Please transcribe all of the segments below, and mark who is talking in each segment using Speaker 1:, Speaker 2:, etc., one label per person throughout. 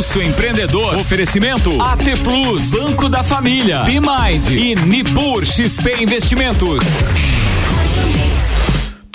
Speaker 1: Pulso Empreendedor. Oferecimento AT Plus, Banco da Família, B-Mind e Nipur XP Investimentos.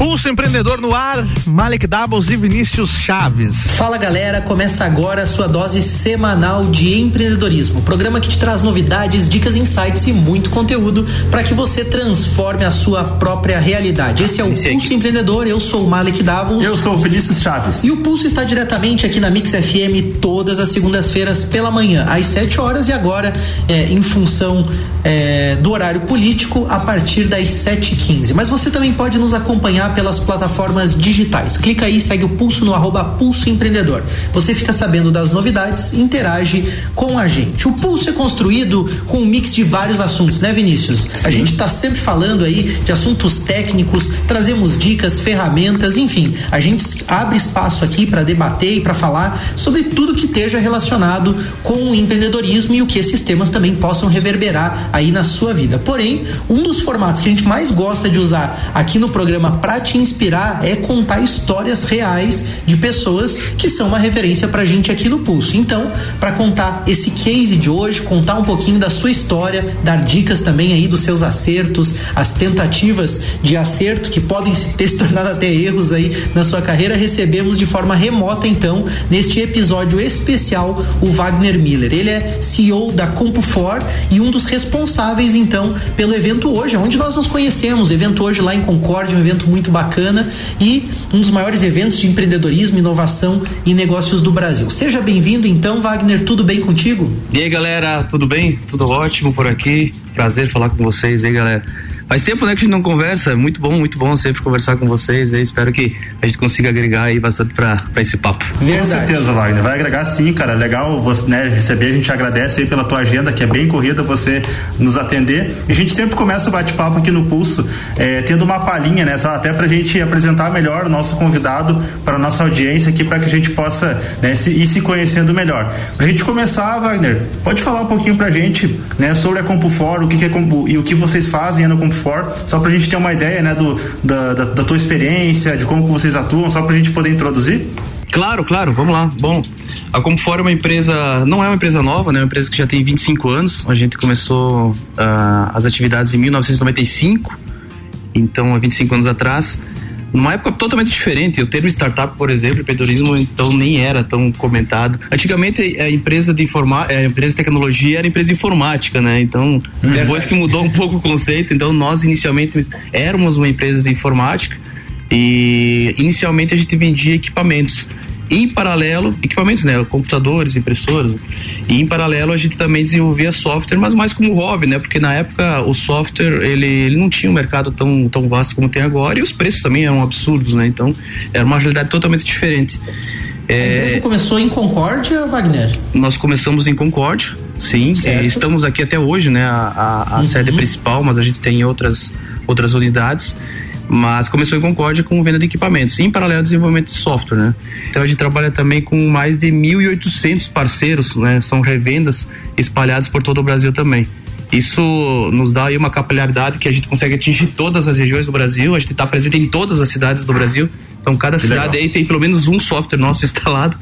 Speaker 2: Pulso Empreendedor no ar, Malik Doubles e Vinícius Chaves.
Speaker 3: Fala galera, começa agora a sua dose semanal de empreendedorismo. Programa que te traz novidades, dicas, insights e muito conteúdo para que você transforme a sua própria realidade. Esse é o Esse Pulso aqui. Empreendedor, eu sou o Malik Doubles.
Speaker 4: Eu sou o Vinícius Chaves.
Speaker 3: E o Pulso está diretamente aqui na Mix FM todas as segundas-feiras pela manhã, às 7 horas e agora é, em função é, do horário político a partir das 7h15. Mas você também pode nos acompanhar acompanhar pelas plataformas digitais. Clica aí, segue o pulso no arroba pulso empreendedor. Você fica sabendo das novidades, interage com a gente. O pulso é construído com um mix de vários assuntos, né, Vinícius? Sim. A gente está sempre falando aí de assuntos técnicos, trazemos dicas, ferramentas, enfim, a gente abre espaço aqui para debater e para falar sobre tudo que esteja relacionado com o empreendedorismo e o que esses temas também possam reverberar aí na sua vida. Porém, um dos formatos que a gente mais gosta de usar aqui no programa para te inspirar é contar histórias reais de pessoas que são uma referência pra gente aqui no Pulso. Então, para contar esse case de hoje, contar um pouquinho da sua história, dar dicas também aí dos seus acertos, as tentativas de acerto que podem ter se tornado até erros aí na sua carreira, recebemos de forma remota então neste episódio especial o Wagner Miller. Ele é CEO da CompuFor e um dos responsáveis então pelo evento hoje, onde nós nos conhecemos, evento hoje lá em Concórdia, um evento muito muito bacana e um dos maiores eventos de empreendedorismo, inovação e negócios do Brasil. Seja bem-vindo, então, Wagner, tudo bem contigo?
Speaker 5: E aí, galera, tudo bem? Tudo ótimo por aqui. Prazer falar com vocês aí, galera. Faz tempo, né, que a gente não conversa. Muito bom, muito bom sempre conversar com vocês. Eu espero que a gente consiga agregar aí bastante pra, pra esse papo.
Speaker 4: Verdade. Com certeza, Wagner. Vai agregar sim, cara. Legal você, né, receber. A gente agradece aí pela tua agenda, que é bem corrida, você nos atender. E a gente sempre começa o bate-papo aqui no Pulso, é, tendo uma palhinha, né? Só até pra gente apresentar melhor o nosso convidado para nossa audiência aqui, para que a gente possa né, se, ir se conhecendo melhor. Pra gente começar, Wagner, pode falar um pouquinho pra gente, né, sobre a CompuFor, o que, que é Compu, e o que vocês fazem na CompuFor For, só para a gente ter uma ideia, né, do, da, da, da, tua experiência, de como vocês atuam, só para a gente poder introduzir?
Speaker 5: Claro, claro, vamos lá. Bom, a Comfort é uma empresa, não é uma empresa nova, né? É uma empresa que já tem 25 anos. A gente começou uh, as atividades em 1995, então há 25 anos atrás numa época totalmente diferente. O termo startup, por exemplo, empreendedorismo, então nem era tão comentado. Antigamente a empresa de informa, a empresa de tecnologia era empresa de informática, né? Então, depois que mudou um pouco o conceito, então nós inicialmente éramos uma empresa de informática e inicialmente a gente vendia equipamentos em paralelo, equipamentos, né? Computadores, impressoras. E em paralelo a gente também desenvolvia software, mas mais como hobby, né? Porque na época o software ele, ele não tinha um mercado tão, tão vasto como tem agora e os preços também eram absurdos, né? Então era uma realidade totalmente diferente.
Speaker 3: É, a empresa começou em Concórdia, Wagner?
Speaker 5: Nós começamos em Concórdia, sim. É, estamos aqui até hoje, né? A, a, a uhum. sede principal, mas a gente tem outras, outras unidades mas começou em Concórdia com venda de equipamentos, em paralelo ao desenvolvimento de software, né? Então a gente trabalha também com mais de 1.800 parceiros, né? São revendas espalhados por todo o Brasil também. Isso nos dá aí uma capilaridade que a gente consegue atingir todas as regiões do Brasil, a gente está presente em todas as cidades do Brasil. Então cada que cidade legal. aí tem pelo menos um software nosso instalado.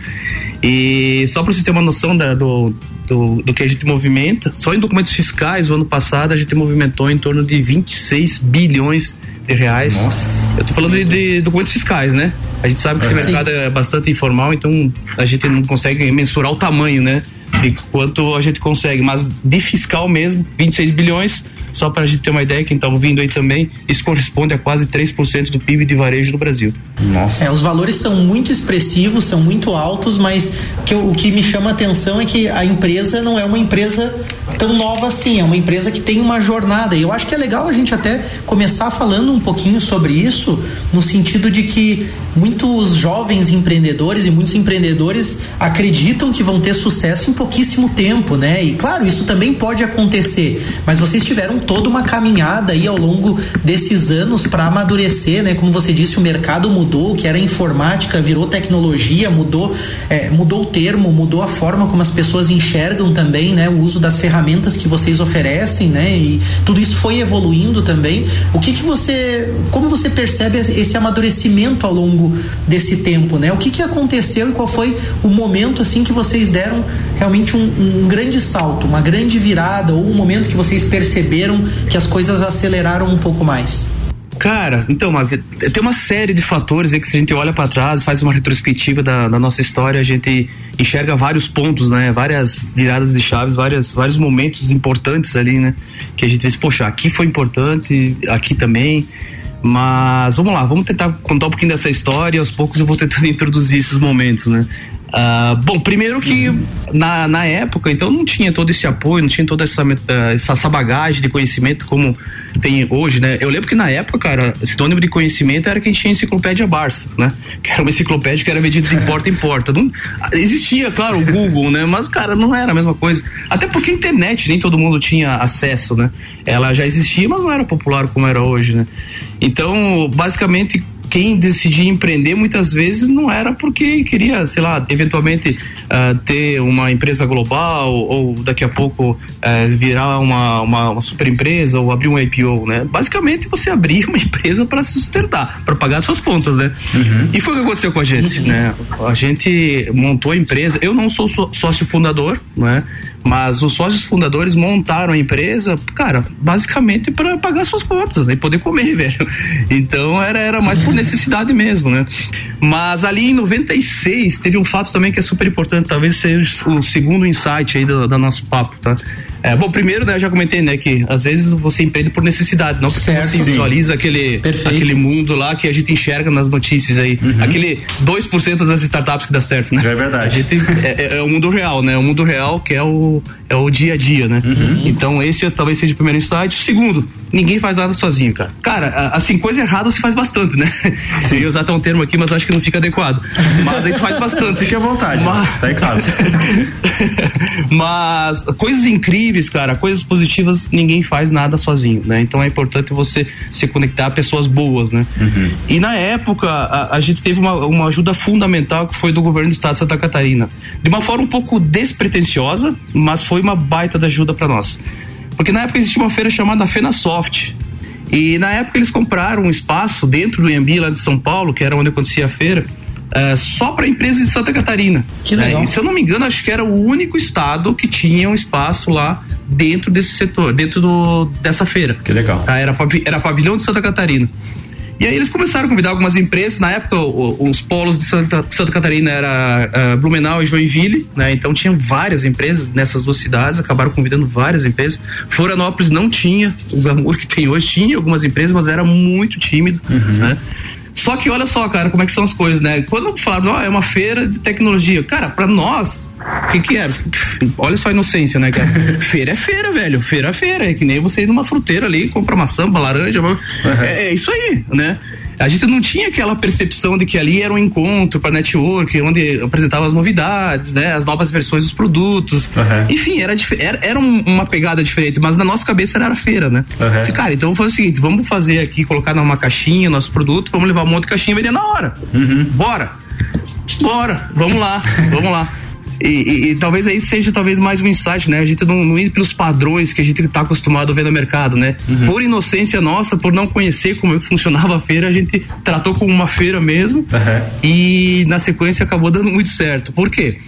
Speaker 5: E só para vocês terem uma noção da, do, do, do, que a gente movimenta, só em documentos fiscais, o ano passado a gente movimentou em torno de 26 bilhões de reais. Nossa. Eu tô falando de, de documentos fiscais, né? A gente sabe que esse mercado é bastante informal, então a gente não consegue mensurar o tamanho, né? De quanto a gente consegue, mas de fiscal mesmo, 26 bilhões, só para a gente ter uma ideia, quem está ouvindo aí também, isso corresponde a quase 3% do PIB de varejo do Brasil.
Speaker 3: Nossa. É, os valores são muito expressivos, são muito altos, mas que, o que me chama a atenção é que a empresa não é uma empresa tão nova assim, é uma empresa que tem uma jornada. E eu acho que é legal a gente até começar falando um pouquinho sobre isso, no sentido de que muitos jovens empreendedores e muitos empreendedores acreditam que vão ter sucesso em pouquíssimo tempo, né? E claro, isso também pode acontecer, mas vocês tiveram toda uma caminhada aí ao longo desses anos para amadurecer, né? Como você disse, o mercado mudou, o que era informática virou tecnologia, mudou, é, mudou o termo, mudou a forma como as pessoas enxergam também, né? O uso das ferramentas que vocês oferecem, né? E tudo isso foi evoluindo também. O que que você, como você percebe esse amadurecimento ao longo desse tempo, né? O que que aconteceu e qual foi o momento assim que vocês deram realmente um, um grande salto, uma grande virada ou um momento que vocês perceberam que as coisas aceleraram um pouco mais?
Speaker 5: Cara, então, tem uma série de fatores aí que se a gente olha para trás, faz uma retrospectiva da, da, nossa história, a gente enxerga vários pontos, né? Várias viradas de chaves, várias, vários momentos importantes ali, né? Que a gente diz, poxa, aqui foi importante, aqui também. Mas vamos lá, vamos tentar contar um pouquinho dessa história aos poucos eu vou tentando introduzir esses momentos, né? Uh, bom, primeiro que uhum. na, na época, então não tinha todo esse apoio, não tinha toda essa, essa, essa, bagagem de conhecimento como tem hoje, né? Eu lembro que na época, cara, sinônimo de conhecimento era quem tinha enciclopédia Barça, né? Que era uma enciclopédia que era vendida de porta em porta. Não, existia, claro, o Google, né? Mas, cara, não era a mesma coisa. Até porque a internet nem todo mundo tinha acesso, né? Ela já existia, mas não era popular como era hoje, né? Então, basicamente, quem decidia empreender muitas vezes não era porque queria, sei lá, eventualmente uh, ter uma empresa global ou daqui a pouco uh, virar uma, uma, uma, super empresa ou abrir um IPO, né? Basicamente você abria uma empresa para se sustentar, para pagar suas contas, né? Uhum. E foi o que aconteceu com a gente, uhum. né? A gente montou a empresa, eu não sou sócio fundador, né? Mas os sócios fundadores montaram a empresa, cara, basicamente para pagar suas contas né, e poder comer, velho. Então era, era mais por necessidade mesmo, né? Mas ali em 96 teve um fato também que é super importante, talvez seja o segundo insight aí do, do nosso papo, tá? É, bom, primeiro, né, eu já comentei, né, que às vezes você empreende por necessidade, não porque certo, você sim. visualiza aquele, aquele mundo lá que a gente enxerga nas notícias aí. Uhum. Aquele 2% das startups que dá certo, né?
Speaker 4: É verdade.
Speaker 5: Gente, é, é, é, o mundo real, né? O mundo real que é o, é o dia a dia, né? Uhum. Então esse talvez seja o primeiro insight. Segundo, ninguém faz nada sozinho, cara. Cara, assim, coisa errada se faz bastante, né? Sim. Eu ia usar até um termo aqui, mas acho que não fica adequado. Mas a gente faz bastante.
Speaker 4: Fique à vontade, mas... tá em casa.
Speaker 5: mas coisas incríveis cara, coisas positivas, ninguém faz nada sozinho, né? Então é importante você se conectar a pessoas boas, né? Uhum. E na época, a, a, gente teve uma, uma ajuda fundamental que foi do governo do estado de Santa Catarina. De uma forma um pouco despretensiosa, mas foi uma baita da ajuda para nós. Porque na época existia uma feira chamada FenaSoft. E na época eles compraram um espaço dentro do Iambi, lá de São Paulo, que era onde acontecia a feira uh, só para empresas de Santa Catarina.
Speaker 3: Que legal.
Speaker 5: É, se eu não me engano, acho que era o único estado que tinha um espaço lá dentro desse setor, dentro do, dessa feira.
Speaker 4: Que legal.
Speaker 5: Tá? Era, era pavilhão de Santa Catarina. E aí eles começaram a convidar algumas empresas. Na época, os polos de Santa, Santa Catarina era uh, Blumenau e Joinville, né? Então tinham várias empresas nessas duas cidades, acabaram convidando várias empresas. Florianópolis não tinha o glamour que tem hoje, tinha algumas empresas, mas era muito tímido, uhum. né? Só que olha só, cara, como é que são as coisas, né? Quando falaram, ó, oh, é uma feira de tecnologia, cara, para nós, o que que é? Olha só a inocência, né, cara? feira é feira, velho. Feira é feira. É que nem você ir numa fruteira ali, compra maçã, laranja. Uhum. É, é isso aí, né? A gente não tinha aquela percepção de que ali era um encontro para network, onde apresentava as novidades, né, as novas versões dos produtos. Uhum. Enfim, era, era, era uma pegada diferente, mas na nossa cabeça era feira, né? Uhum. Disse, cara, então vamos fazer o seguinte: vamos fazer aqui, colocar numa caixinha nosso produto, vamos levar um monte de caixinha e vender na hora. Uhum. Bora! Bora! Vamos lá, vamos lá. E, e, e, talvez aí seja talvez mais um insight, né? A gente não, não ir pelos padrões que a gente está acostumado a ver no mercado, né? Uhum. Por inocência nossa, por não conhecer como funcionava a feira, a gente tratou como uma feira mesmo uhum. e na sequência acabou dando muito certo. Por quê?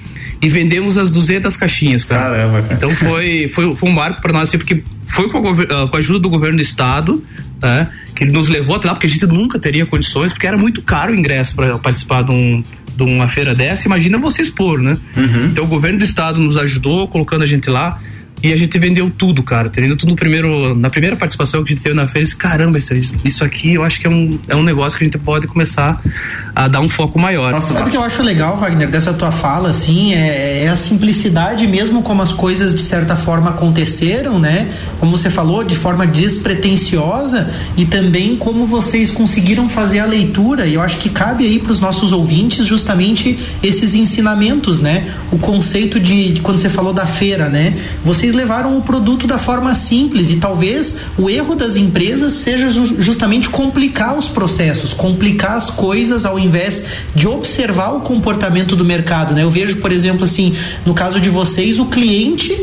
Speaker 5: E vendemos as 200 caixinhas, cara. Caramba, cara. Então foi, foi, foi um marco para nós, assim, porque foi com a, ah, com a, ajuda do governo do estado, né? Que nos levou até lá, porque a gente nunca teria condições, porque era muito caro o ingresso para participar de um, de uma feira dessa, imagina você expor, né? Uhum. Então o governo do estado nos ajudou, colocando a gente lá. E a gente vendeu tudo, cara. Vendeu tudo no primeiro, na primeira participação que a gente teve na feira. Caramba, isso, isso aqui eu acho que é um, é um negócio que a gente pode começar a dar um foco maior.
Speaker 3: Nossa, Sabe o que eu acho legal, Wagner, dessa tua fala, assim, é, é, a simplicidade mesmo como as coisas de certa forma aconteceram, né? Como você falou, de forma despretensiosa e também como vocês conseguiram fazer a leitura. E eu acho que cabe aí para os nossos ouvintes justamente esses ensinamentos, né? O conceito de, de quando você falou da feira, né? Vocês levaram o produto da forma simples e talvez o erro das empresas seja justamente complicar os processos, complicar as coisas ao invés de observar o comportamento do mercado, né? Eu vejo, por exemplo, assim, no caso de vocês, o cliente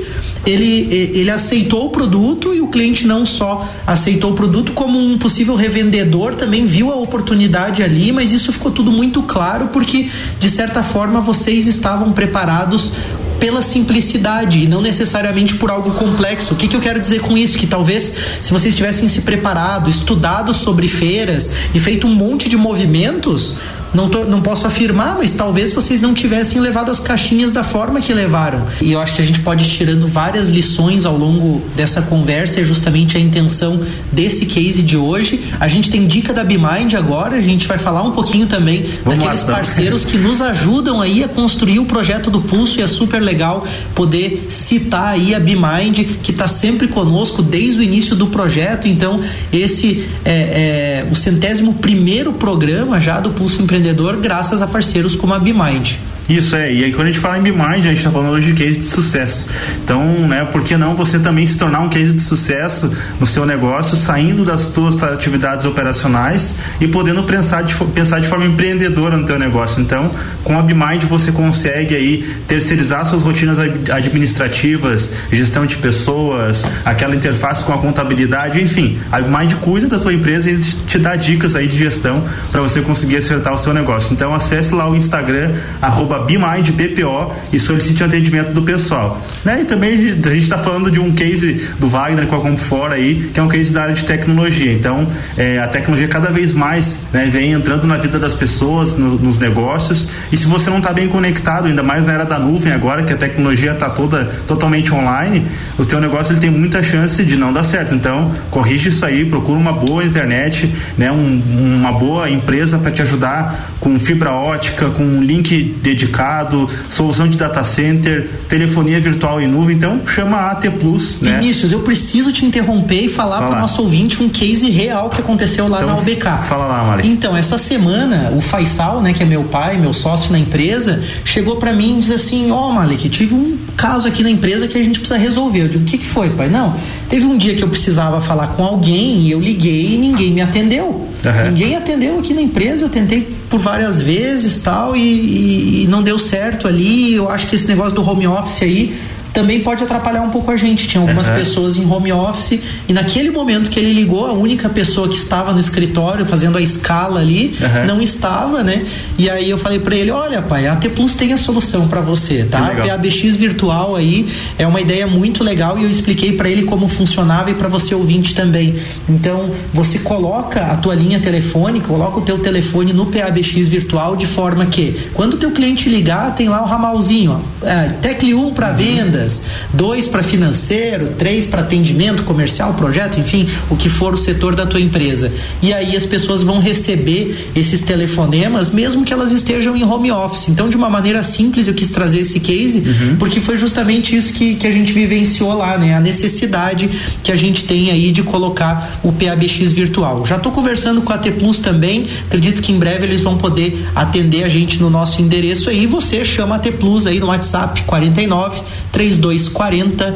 Speaker 3: ele, ele aceitou o produto e o cliente não só aceitou o produto, como um possível revendedor também viu a oportunidade ali, mas isso ficou tudo muito claro porque, de certa forma, vocês estavam preparados pela simplicidade e não necessariamente por algo complexo. O que, que eu quero dizer com isso? Que talvez se vocês tivessem se preparado, estudado sobre feiras e feito um monte de movimentos, não, tô, não posso afirmar, mas talvez vocês não tivessem levado as caixinhas da forma que levaram. E eu acho que a gente pode ir tirando várias lições ao longo dessa conversa, é justamente a intenção desse case de hoje. A gente tem dica da BeMind agora, a gente vai falar um pouquinho também Vamos daqueles lá, parceiros que nos ajudam aí a construir o projeto do Pulso e é super legal poder citar aí a BeMind, que está sempre conosco desde o início do projeto. Então, esse é, é o centésimo primeiro programa já do Pulso Empreendedor empreendedor graças a parceiros como a BeMind.
Speaker 4: Isso é, e aí quando a gente fala em BeMind, a gente está falando hoje de case de sucesso. Então, né, por que não você também se tornar um case de sucesso no seu negócio, saindo das suas atividades operacionais e podendo pensar de, pensar de forma empreendedora no teu negócio. Então, com a BeMind você consegue aí terceirizar suas rotinas administrativas, gestão de pessoas, aquela interface com a contabilidade, enfim, a BeMind cuida da tua empresa e te dá dicas aí de gestão para você conseguir acertar o seu negócio. Então, acesse lá o Instagram, arroba arroba BMindBPO e solicite o atendimento do pessoal. Né? E também a gente está falando de um case do Wagner com a Comfort aí, que é um case da área de tecnologia. Então, é, a tecnologia cada vez mais né, vem entrando na vida das pessoas, no, nos negócios. E se você não está bem conectado, ainda mais na era da nuvem agora, que a tecnologia está toda totalmente online, o teu negócio ele tem muita chance de não dar certo. Então, corrige isso aí, procura uma boa internet, né, um, uma boa empresa para te ajudar com fibra ótica, com um link dedicado dedicado, solução de data center, telefonia virtual em nuvem. Então, chama a AT Plus. Né?
Speaker 3: Vinícius, eu preciso te interromper e falar para o nosso ouvinte um case real que aconteceu lá então, na UBK.
Speaker 4: Fala lá, Mari.
Speaker 3: Então, essa semana, o Faisal, né, que é meu pai, meu sócio na empresa, chegou para mim e disse assim: Ó, oh, Malik, tive um caso aqui na empresa que a gente precisa resolver. Eu digo: O que, que foi, pai? Não, teve um dia que eu precisava falar com alguém e eu liguei e ninguém me atendeu. Uhum. Ninguém atendeu aqui na empresa, eu tentei por várias vezes tal e, e, e não deu certo ali. Eu acho que esse negócio do home office aí também pode atrapalhar um pouco a gente. Tinha algumas uhum. pessoas em home office e naquele momento que ele ligou, a única pessoa que estava no escritório fazendo a escala ali uhum. não estava, né? E aí eu falei para ele: olha, pai, a T Plus tem a solução para você, tá? PABX virtual aí é uma ideia muito legal e eu expliquei para ele como funcionava e para você ouvinte também. Então você coloca a tua linha telefônica, coloca o teu telefone no PABX virtual de forma que quando o teu cliente ligar tem lá o ramalzinho, ó, é, Tecle 1 para uhum. venda vendas, dois para financeiro, três para atendimento comercial, projeto, enfim, o que for o setor da tua empresa. E aí as pessoas vão receber esses telefonemas, mesmo que elas estejam em home office. Então, de uma maneira simples, eu quis trazer esse case, uhum. porque foi justamente isso que, que a gente vivenciou lá, né? A necessidade que a gente tem aí de colocar o PABX virtual. Já estou conversando com a T Plus também, acredito que em breve eles vão poder atender a gente no nosso endereço aí. Você chama a T Plus aí no WhatsApp 49 3 3240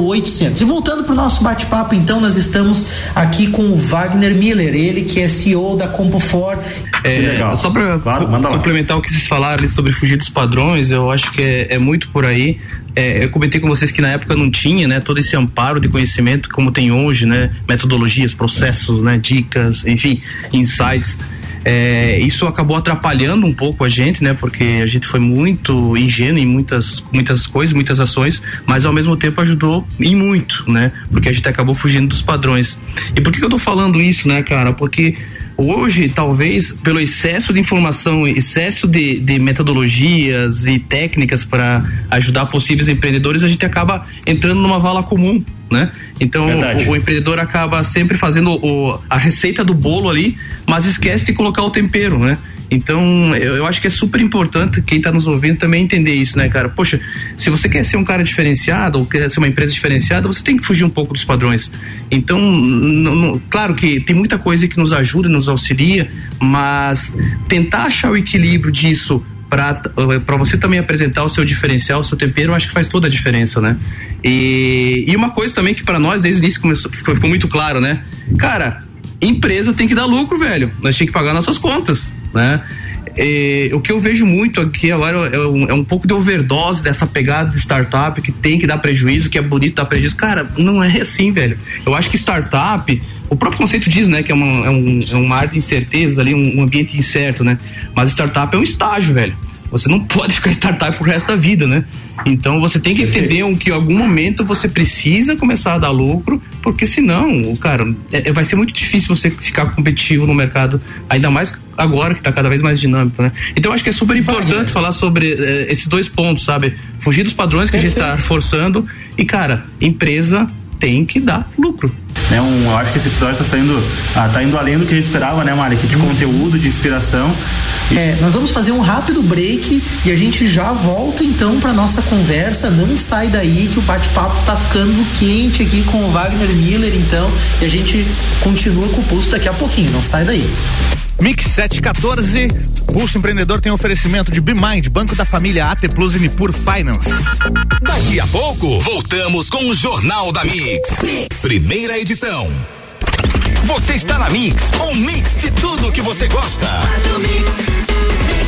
Speaker 3: 0800. E voltando para o nosso bate-papo, então, nós estamos aqui com o Wagner Miller, ele que é CEO da CompoFor.
Speaker 5: É, só para claro, complementar o que vocês falaram sobre fugir dos padrões, eu acho que é, é muito por aí. É, eu comentei com vocês que na época não tinha, né, todo esse amparo de conhecimento como tem hoje, né, metodologias, processos, né, dicas, enfim, insights. É, isso acabou atrapalhando um pouco a gente, né? Porque a gente foi muito ingênuo em muitas, muitas coisas, muitas ações, mas ao mesmo tempo ajudou em muito, né? Porque a gente acabou fugindo dos padrões. E por que eu tô falando isso, né, cara? Porque hoje, talvez, pelo excesso de informação, excesso de, de metodologias e técnicas para ajudar possíveis empreendedores, a gente acaba entrando numa vala comum, né? Então o, o, empreendedor acaba sempre fazendo o, a receita do bolo ali, mas esquece de colocar o tempero, né? Então, eu, eu acho que é super importante quem está nos ouvindo também entender isso, né, cara? Poxa, se você quer ser um cara diferenciado ou quer ser uma empresa diferenciada, você tem que fugir um pouco dos padrões. Então, claro que tem muita coisa que nos ajuda, nos auxilia, mas tentar achar o equilíbrio disso para você também apresentar o seu diferencial, o seu tempero, eu acho que faz toda a diferença, né? E, e uma coisa também que para nós desde o início começou, ficou, ficou muito claro, né? Cara, empresa tem que dar lucro, velho. Nós temos que pagar nossas contas, né? O que eu vejo muito aqui agora é um, é um, pouco de overdose dessa pegada de startup que tem que dar prejuízo, que é bonito dar prejuízo. Cara, não é assim, velho. Eu acho que startup, o próprio conceito diz, né, que é uma, é um, é uma área de incerteza ali, um, um ambiente incerto, né? Mas startup é um estágio, velho. Você não pode ficar startup pro resto da vida, né? Então você tem que entender que em algum momento você precisa começar a dar lucro, porque senão, cara, é, é, vai ser muito difícil você ficar competitivo no mercado, ainda mais agora que está cada vez mais dinâmico, né? Então acho que é super importante falar sobre eh, esses dois pontos, sabe? Fugir dos padrões que a gente está forçando e, cara, empresa tem que dar lucro.
Speaker 4: Né, um, eu acho que esse episódio está saindo, ah, tá indo além do que a gente esperava, né, Mari? De conteúdo, de inspiração.
Speaker 3: É, nós vamos fazer um rápido break e a gente já volta então para nossa conversa. Não sai daí que o bate-papo tá ficando quente aqui com o Wagner Miller, então, e a gente continua com o pulso daqui a pouquinho. Não sai daí.
Speaker 2: Mix 714, Pulso Empreendedor tem oferecimento de BeMind, Banco da Família AT Plus e Nipur Finance.
Speaker 1: Daqui a pouco, voltamos com o Jornal da mix. mix. Primeira edição. Você está na Mix, um mix de tudo que você gosta. Faz o mix.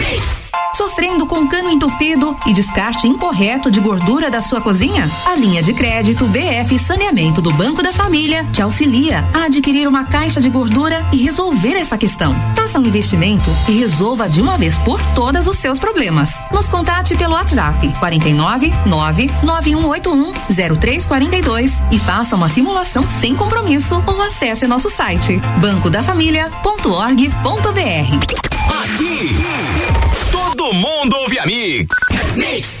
Speaker 6: Sofrendo com cano entupido e descarte incorreto de gordura da sua cozinha? A linha de crédito BF Saneamento do Banco da Família te auxilia a adquirir uma caixa de gordura e resolver essa questão. Faça um investimento e resolva de uma vez por todas os seus problemas. Nos contate pelo WhatsApp 49 99181 0342 e faça uma simulação sem compromisso ou acesse nosso site bancodafamilia.org.br.
Speaker 1: Aqui, todo mundo ouve a Mix. Mix.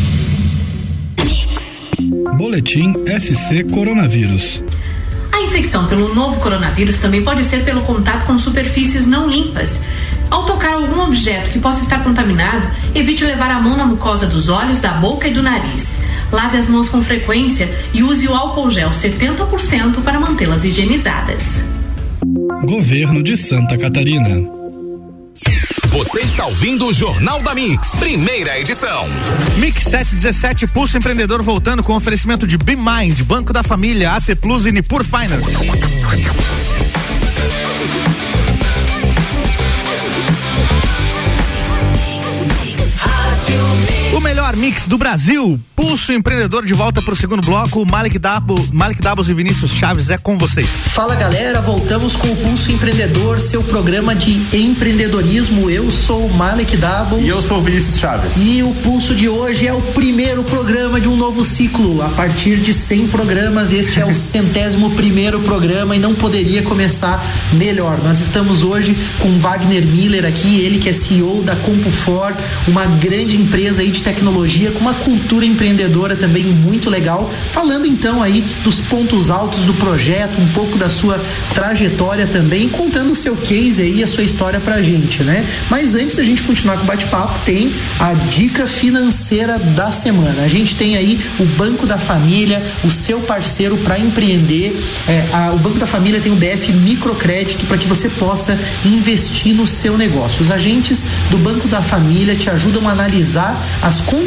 Speaker 7: Boletim SC Coronavírus.
Speaker 8: A infecção pelo novo coronavírus também pode ser pelo contato com superfícies não limpas. Ao tocar algum objeto que possa estar contaminado, evite levar a mão na mucosa dos olhos, da boca e do nariz. Lave as mãos com frequência e use o álcool gel 70% para mantê-las higienizadas.
Speaker 7: Governo de Santa Catarina.
Speaker 1: Você está ouvindo o Jornal da Mix, primeira edição.
Speaker 2: Mix 717, Pulso Empreendedor voltando com oferecimento de BeMind, Banco da Família, AT Plus e Nipur Finance. Melhor mix do Brasil. Pulso Empreendedor de volta para o segundo bloco. Malik, Dabo, Malik Dabos e Vinícius Chaves é com vocês.
Speaker 3: Fala galera, voltamos com o Pulso Empreendedor, seu programa de empreendedorismo. Eu sou o Malik Dabos.
Speaker 4: E eu sou o Vinícius Chaves.
Speaker 3: E o Pulso de hoje é o primeiro programa de um novo ciclo. A partir de 100 programas, este é o centésimo primeiro programa e não poderia começar melhor. Nós estamos hoje com Wagner Miller aqui, ele que é CEO da CompuFor, uma grande empresa aí de tecnologia com uma cultura empreendedora também muito legal. Falando então aí dos pontos altos do projeto, um pouco da sua trajetória também, contando o seu case aí, a sua história pra gente, né? Mas antes da gente continuar com o bate-papo, tem a dica financeira da semana. A gente tem aí o Banco da Família, o seu parceiro para empreender. É, a, o Banco da Família tem o BF Microcrédito para que você possa investir no seu negócio. Os agentes do Banco da Família te ajudam a analisar as condições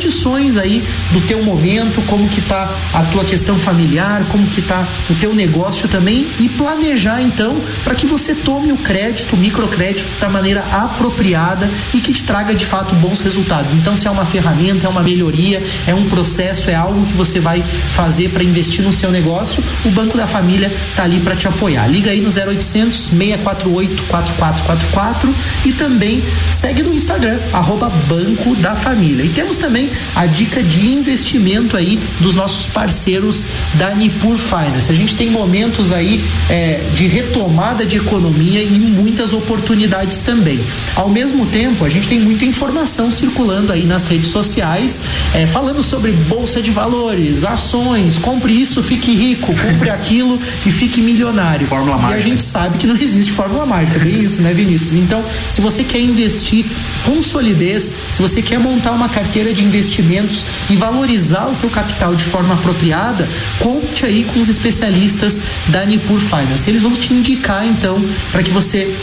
Speaker 3: aí do teu teu momento, como que tá a tua questão familiar, como que tá o teu negócio também e planejar então para que você tome o crédito, o microcrédito da maneira apropriada e que te traga de fato bons resultados. Então se é uma ferramenta, é uma melhoria, é um processo, é algo que você vai fazer para investir no seu negócio, o Banco da Família tá ali para te apoiar. Liga aí no 0800 648 4444 e também segue no Instagram arroba Banco da Família. E temos também a dica de investimento aí dos nossos parceiros da Nipur Finance. A gente tem momentos aí é, de retomada de economia e muitas oportunidades também. Ao mesmo tempo, a gente tem muita informação circulando aí nas redes sociais, é, falando sobre bolsa de valores, ações, compre isso, fique rico, compre aquilo e fique milionário.
Speaker 2: Fórmula
Speaker 3: e
Speaker 2: mágica.
Speaker 3: a gente sabe que não existe fórmula mágica, bem isso, né, Vinícius? Então, se você quer investir com solidez, se você quer montar uma carteira de investimentos e valorizar o teu capital de forma apropriada, conte aí com os especialistas da Nipur Finance. Eles vão te indicar então para que você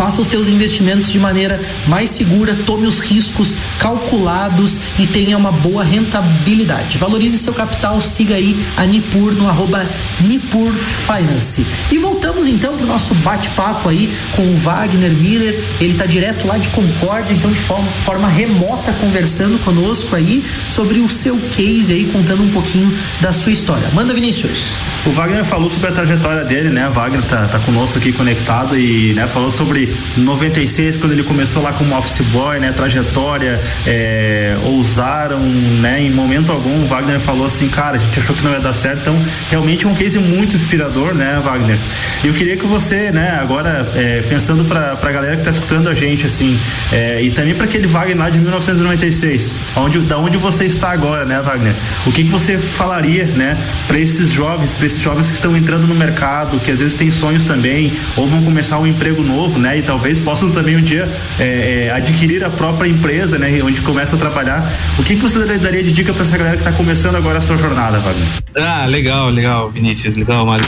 Speaker 3: faça os teus investimentos de maneira mais segura, tome os riscos calculados e tenha uma boa rentabilidade. Valorize seu capital, siga aí a Nipur no arroba Nipur Finance. E voltamos então para o nosso bate-papo aí com o Wagner Miller, ele está direto lá de Concórdia, então de forma, forma remota conversando conosco aí sobre o seu case aí, contando um pouquinho da sua história. Manda Vinícius.
Speaker 4: O Wagner falou sobre a trajetória dele, né? Wagner tá, tá conosco aqui conectado e né, falou sobre 96, quando ele começou lá como office boy, né? Trajetória, é, ousaram, né? Em momento algum, o Wagner falou assim, cara, a gente achou que não ia dar certo, então realmente é um case muito inspirador, né, Wagner? Eu queria que você, né, agora, é, pensando pra, pra galera que tá escutando a gente, assim, é, e também para aquele Wagner lá de 1996, onde, da onde você está agora, né, Wagner? O que, que você falaria, né, para esses jovens, para esses jovens que estão entrando no mercado, que às vezes têm sonhos também, ou vão começar um emprego novo, né, e talvez possam também um dia é, é, adquirir a própria empresa, né, onde começa a trabalhar. O que, que você daria de dica para essa galera que está começando agora a sua jornada, Wagner?
Speaker 5: Ah, legal, legal, Vinícius, legal, Mário.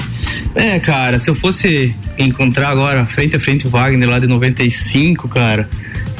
Speaker 5: É, cara, se eu fosse encontrar agora frente a frente o Wagner lá de 95, cara,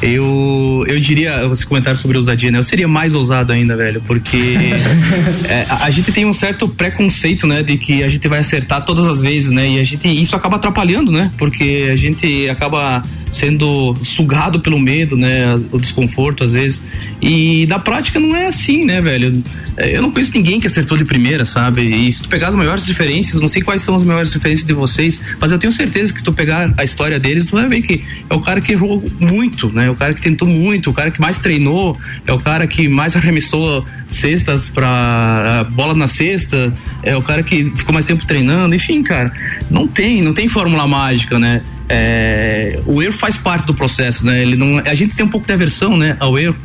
Speaker 5: eu eu diria, você comentar sobre ousadia, né? Eu seria mais ousado ainda, velho, porque é, a, a, gente tem um certo preconceito, né, de que a gente vai acertar todas as vezes, né? E a gente isso acaba atrapalhando, né? Porque a gente acaba sendo sugado pelo medo, né? O desconforto às vezes. E na prática não é assim, né, velho? Eu não conheço ninguém que acertou de primeira, sabe? E se tu pegar as maiores diferenças, não sei quais são as maiores diferenças de vocês, mas eu tenho certeza que se tu pegar a história deles, tu vai ver que é o cara que errou muito, né? O cara que tentou muito, o cara que mais treinou, é o cara que mais arremessou cestas para bola na cesta, é o cara que ficou mais tempo treinando, enfim, cara, não tem, não tem fórmula mágica, né? É, o erro faz parte do processo, né? Ele não, a gente tem um pouco de aversão, né, ao erro.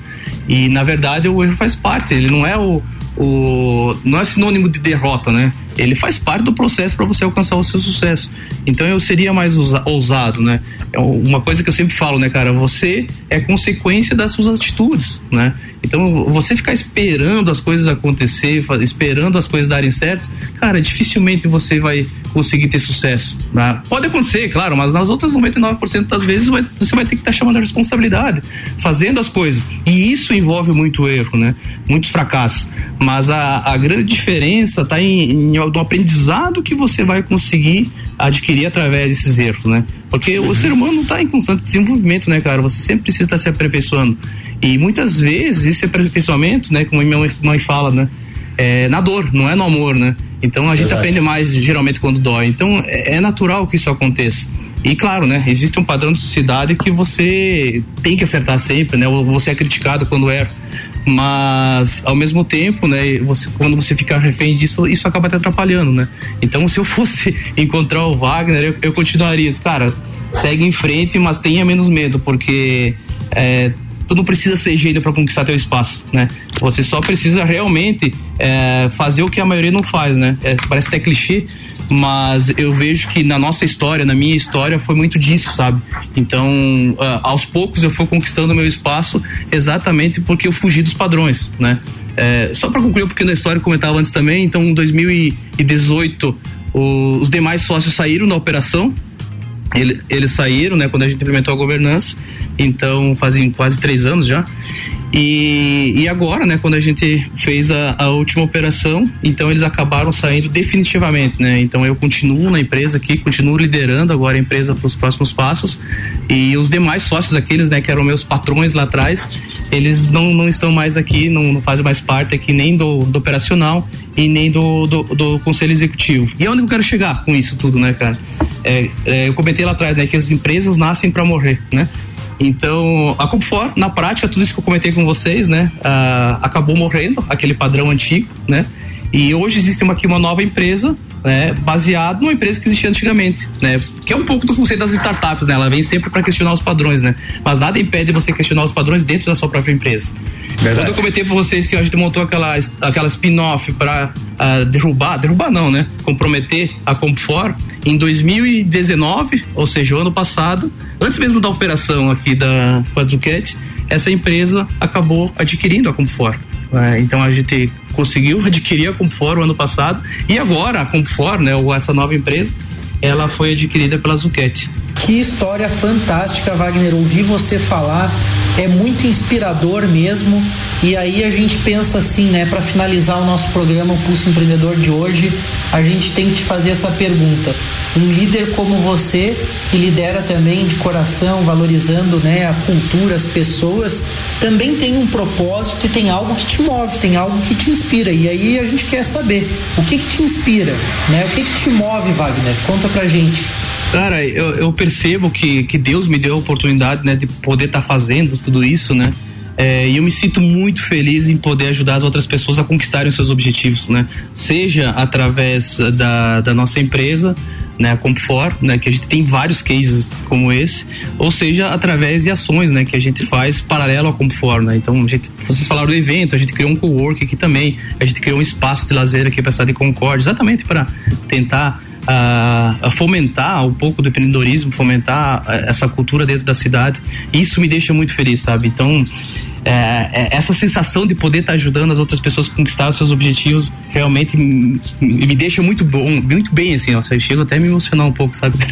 Speaker 5: E na verdade o erro faz parte. Ele não é o, o não é sinônimo de derrota, né? Ele faz parte do processo para você alcançar o seu sucesso. Então eu seria mais ousado, né? É uma coisa que eu sempre falo, né, cara? Você é consequência das suas atitudes, né? Então você ficar esperando as coisas acontecer, esperando as coisas darem certo, cara, dificilmente você vai conseguir ter sucesso. Né? Pode acontecer, claro, mas nas outras 99% das vezes vai, você vai ter que estar chamando a responsabilidade, fazendo as coisas. E isso envolve muito erro, né? Muitos fracassos. Mas a, a grande diferença está em, em do aprendizado que você vai conseguir adquirir através desses erros, né? Porque uhum. o ser humano está em constante desenvolvimento, né, cara? Você sempre precisa estar se aperfeiçoando. E muitas vezes esse aperfeiçoamento, né, como a minha mãe fala, né, é na dor, não é no amor, né? Então a gente Verdade. aprende mais geralmente quando dói. Então é, é natural que isso aconteça. E claro, né, existe um padrão de sociedade que você tem que acertar sempre, né? Você é criticado quando erra mas ao mesmo tempo, né, você, quando você ficar refém disso, isso acaba te atrapalhando, né? Então, se eu fosse encontrar o Wagner, eu, eu continuaria, cara, segue em frente, mas tenha menos medo, porque é, tu não precisa ser gênio para conquistar teu espaço, né? Você só precisa realmente é, fazer o que a maioria não faz, né? É, parece até clichê, mas eu vejo que na nossa história, na minha história, foi muito disso, sabe? Então, uh, aos poucos eu fui conquistando meu espaço exatamente porque eu fugi dos padrões, né? É, só para concluir pouquinho da história, comentava antes também, então em 2018 o, os demais sócios saíram da operação, ele, eles saíram, né, quando a gente implementou a governança, então fazem quase três anos já. E, e agora, né, quando a gente fez a, a, última operação, então eles acabaram saindo definitivamente, né? Então eu continuo na empresa aqui, continuo liderando agora a empresa para os próximos passos. E os demais sócios, aqueles, né, que eram meus patrões lá atrás, eles não, não estão mais aqui, não, não fazem mais parte aqui nem do, do operacional e nem do, do, do, conselho executivo. E onde eu quero chegar com isso tudo, né, cara? É, é, eu comentei lá atrás, né, que as empresas nascem para morrer, né? Então, a Comfort, na prática, tudo isso que eu comentei com vocês, né, uh, acabou morrendo, aquele padrão antigo, né? E hoje existe uma, aqui uma nova empresa, né, baseado numa empresa que existia antigamente, né? Que é um pouco do conceito das startups, né? Ela vem sempre para questionar os padrões, né? Mas nada impede você questionar os padrões dentro da sua própria empresa. Verdade. Quando eu comentei para vocês que a gente montou aquela, aquela spin-off para uh, ah, derrubar, derrubar não, né? Comprometer a Comfort em 2019, ou seja, o ano passado, antes mesmo da operação aqui da Quadzuquete, essa empresa acabou adquirindo a Comfort. É, então a gente conseguiu adquirir a Comfort o ano passado e agora a Comfort, né, essa nova empresa, ela foi adquirida pela Zucchetti.
Speaker 3: Que história fantástica, Wagner. Ouvir você falar é muito inspirador mesmo. E aí a gente pensa assim, né, para finalizar o nosso programa, o Pulso Empreendedor de hoje, a gente tem que te fazer essa pergunta. Um líder como você, que lidera também de coração, valorizando, né, a cultura, as pessoas, também tem um propósito e tem algo que te move, tem algo que te inspira. E aí a gente quer saber, o que que te inspira, né? O que que te move, Wagner? Conta pra gente.
Speaker 5: Cara, eu, eu percebo que, que Deus me deu a oportunidade, né, de poder estar tá fazendo tudo isso, né? É, e eu me sinto muito feliz em poder ajudar as outras pessoas a conquistarem os seus objetivos, né? Seja através da, da nossa empresa, né, a né, que a gente tem vários cases como esse, ou seja, através de ações, né, que a gente faz paralelo à Comfort, né? Então, a gente, vocês falaram do evento, a gente criou um co-work aqui também, a gente criou um espaço de lazer aqui para a cidade de Concórdia, exatamente para tentar a, a, fomentar um pouco do empreendedorismo, fomentar essa cultura dentro da cidade. Isso me deixa muito feliz, sabe? Então, é, é, essa sensação de poder estar tá ajudando as outras pessoas a conquistar os seus objetivos realmente me, me deixa muito bom, muito bem, assim, ó, eu chego até a me emocionar um pouco, sabe?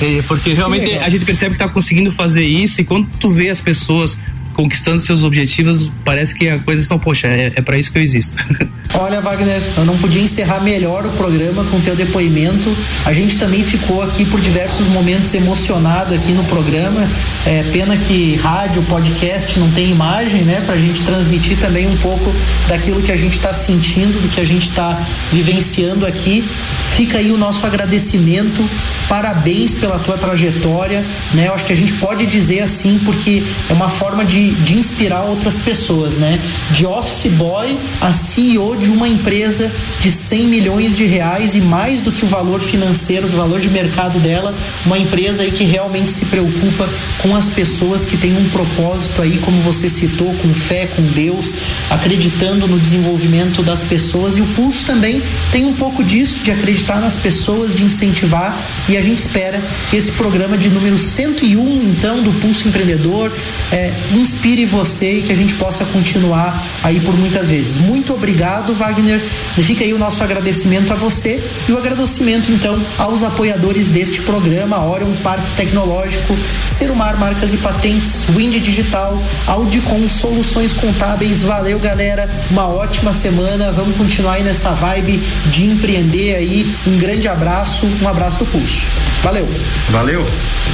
Speaker 5: É, porque realmente a gente percebe que está conseguindo fazer isso e quando tu vê as pessoas conquistando seus objetivos, parece que a coisa são, poxa, é, é para isso que eu existo.
Speaker 3: Olha, Wagner, eu não podia encerrar melhor o programa com teu depoimento. A gente também ficou aqui por diversos momentos emocionado aqui no programa. É pena que rádio, podcast não tem imagem, né, para a gente transmitir também um pouco daquilo que a gente está sentindo, do que a gente está vivenciando aqui. Fica aí o nosso agradecimento, parabéns pela tua trajetória, né? Eu acho que a gente pode dizer assim porque é uma forma de de, inspirar outras pessoas, né? De office boy a CEO de uma empresa de 100 milhões de reais e mais do que o valor financeiro, o valor de mercado dela, uma empresa aí que realmente se preocupa com as pessoas que tem um propósito aí, como você citou, com fé, com Deus, acreditando no desenvolvimento das pessoas e o Pulso também tem um pouco disso, de acreditar nas pessoas, de incentivar e a gente espera que esse programa de número 101, então, do Pulso Empreendedor, é, inspire você e que a gente possa continuar aí por muitas vezes. Muito obrigado, Wagner. E fica aí o nosso agradecimento a você e o agradecimento então aos apoiadores deste programa, Orion Parque Tecnológico, Serumar Marcas e Patentes, Wind Digital, Audicom Soluções Contábeis. Valeu, galera. Uma ótima semana. Vamos continuar aí nessa vibe de empreender aí. Um grande abraço, um abraço do Pulso. Valeu.
Speaker 4: Valeu.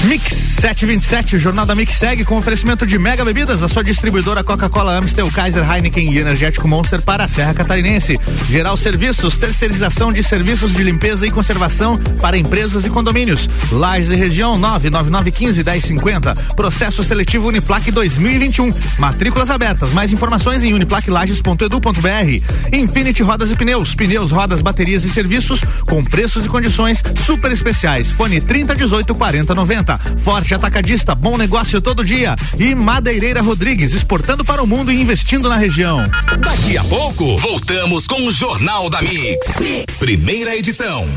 Speaker 2: Mix 727, o Jornal da Mix segue com oferecimento de Mega Bebidas, a sua distribuidora Coca-Cola, Amstel, Kaiser, Heineken e Energético Monster para a Serra Catarinense. Geral Serviços, terceirização de serviços de limpeza e conservação para empresas e condomínios. Lages e região 99915 1050. Processo seletivo Uniplac 2021. Matrículas abertas. Mais informações em uniplaclages.edu.br. Infinity Rodas e Pneus, pneus, rodas, baterias e serviços com preços e condições super especiais. Fone Telefone 3018 4090. Forte Atacadista, bom negócio todo dia. E Madeireira Rodrigues, exportando para o mundo e investindo na região.
Speaker 1: Daqui a pouco, voltamos com o Jornal da mix. mix. Primeira edição.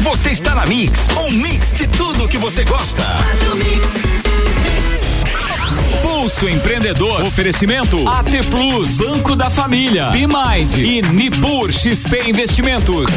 Speaker 1: Você está na Mix, um mix de tudo que você gosta. Pulso Empreendedor. Oferecimento AT Plus, Banco da Família, Bimind e Nipur XP Investimentos.